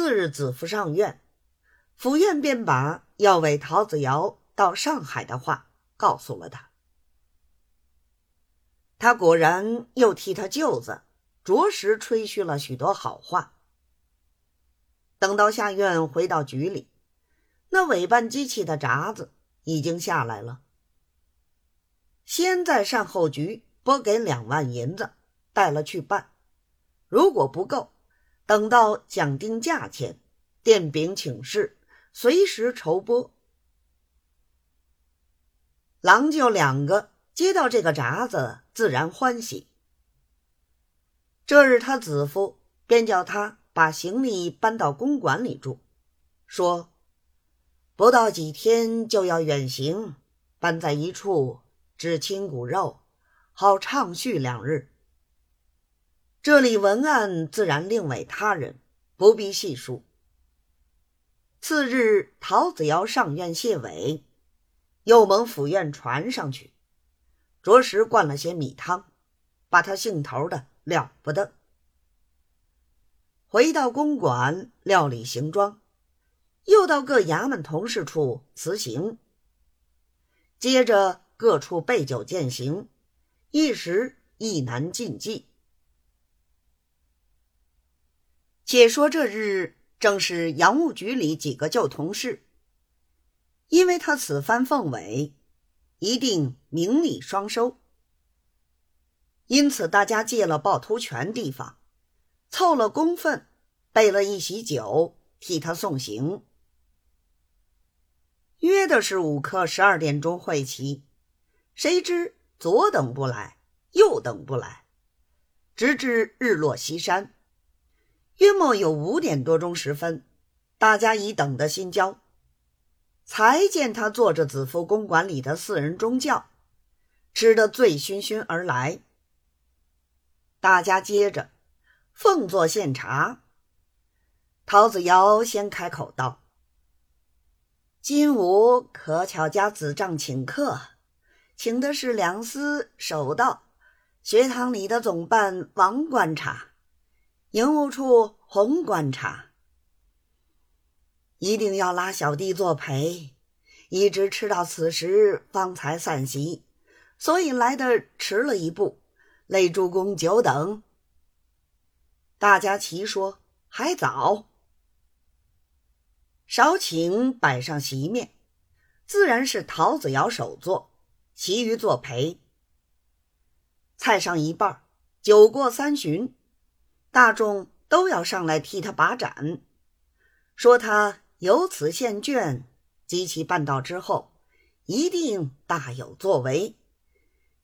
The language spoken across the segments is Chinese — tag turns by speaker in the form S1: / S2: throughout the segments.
S1: 次日子服上院，府院便把要为陶子尧到上海的话告诉了他。他果然又替他舅子着实吹嘘了许多好话。等到下院回到局里，那委办机器的闸子已经下来了。先在善后局拨给两万银子，带了去办。如果不够，等到讲定价钱，电禀请示，随时筹拨。郎舅两个接到这个札子，自然欢喜。这日，他子夫便叫他把行李搬到公馆里住，说不到几天就要远行，搬在一处知亲骨肉，好畅叙两日。这里文案自然另委他人，不必细述。次日，陶子尧上院谢尾，又蒙府院传上去，着实灌了些米汤，把他兴头的了不得。回到公馆料理行装，又到各衙门同事处辞行，接着各处备酒饯行，一时亦难尽记。且说这日正是洋务局里几个旧同事，因为他此番奉委，一定名利双收，因此大家借了趵突泉地方，凑了公分，备了一席酒，替他送行。约的是午刻十二点钟会齐，谁知左等不来，右等不来，直至日落西山。约莫有五点多钟时分，大家已等得心焦，才见他坐着子夫公馆里的四人中轿，吃得醉醺醺而来。大家接着奉座献茶。陶子尧先开口道：“今午可巧家子丈请客，请的是梁司守道学堂里的总办王观察。”营务处洪观察，一定要拉小弟作陪，一直吃到此时方才散席，所以来的迟了一步，累诸公久等。大家齐说还早，少请摆上席面，自然是陶子尧首座，其余作陪。菜上一半，酒过三巡。大众都要上来替他把盏，说他有此献卷，及其办到之后，一定大有作为，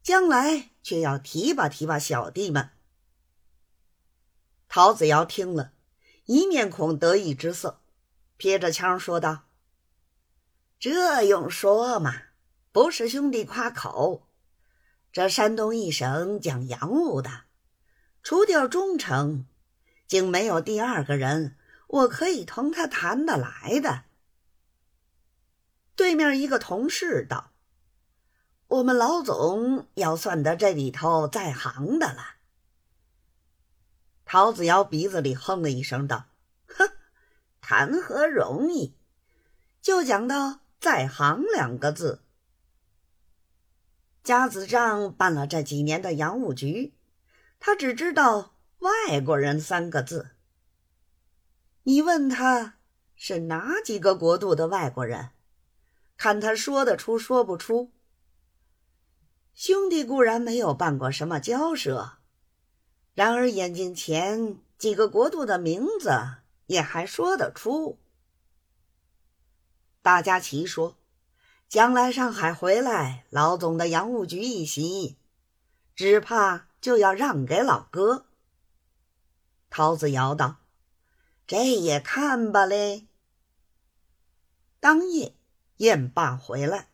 S1: 将来却要提拔提拔小弟们。陶子尧听了，一面孔得意之色，撇着腔说道：“这用说嘛，不是兄弟夸口，这山东一省讲洋务的。”除掉忠诚，竟没有第二个人我可以同他谈得来的。对面一个同事道：“我们老总要算得这里头在行的了。”陶子尧鼻子里哼了一声，道：“哼，谈何容易？就讲到在行两个字。家子丈办了这几年的洋务局。”他只知道“外国人”三个字。你问他是哪几个国度的外国人，看他说得出说不出。兄弟固然没有办过什么交涉，然而眼睛前几个国度的名字也还说得出。大家齐说：“将来上海回来，老总的洋务局一席，只怕……”就要让给老哥。桃子摇道：“这也看吧嘞。”当夜宴罢回来，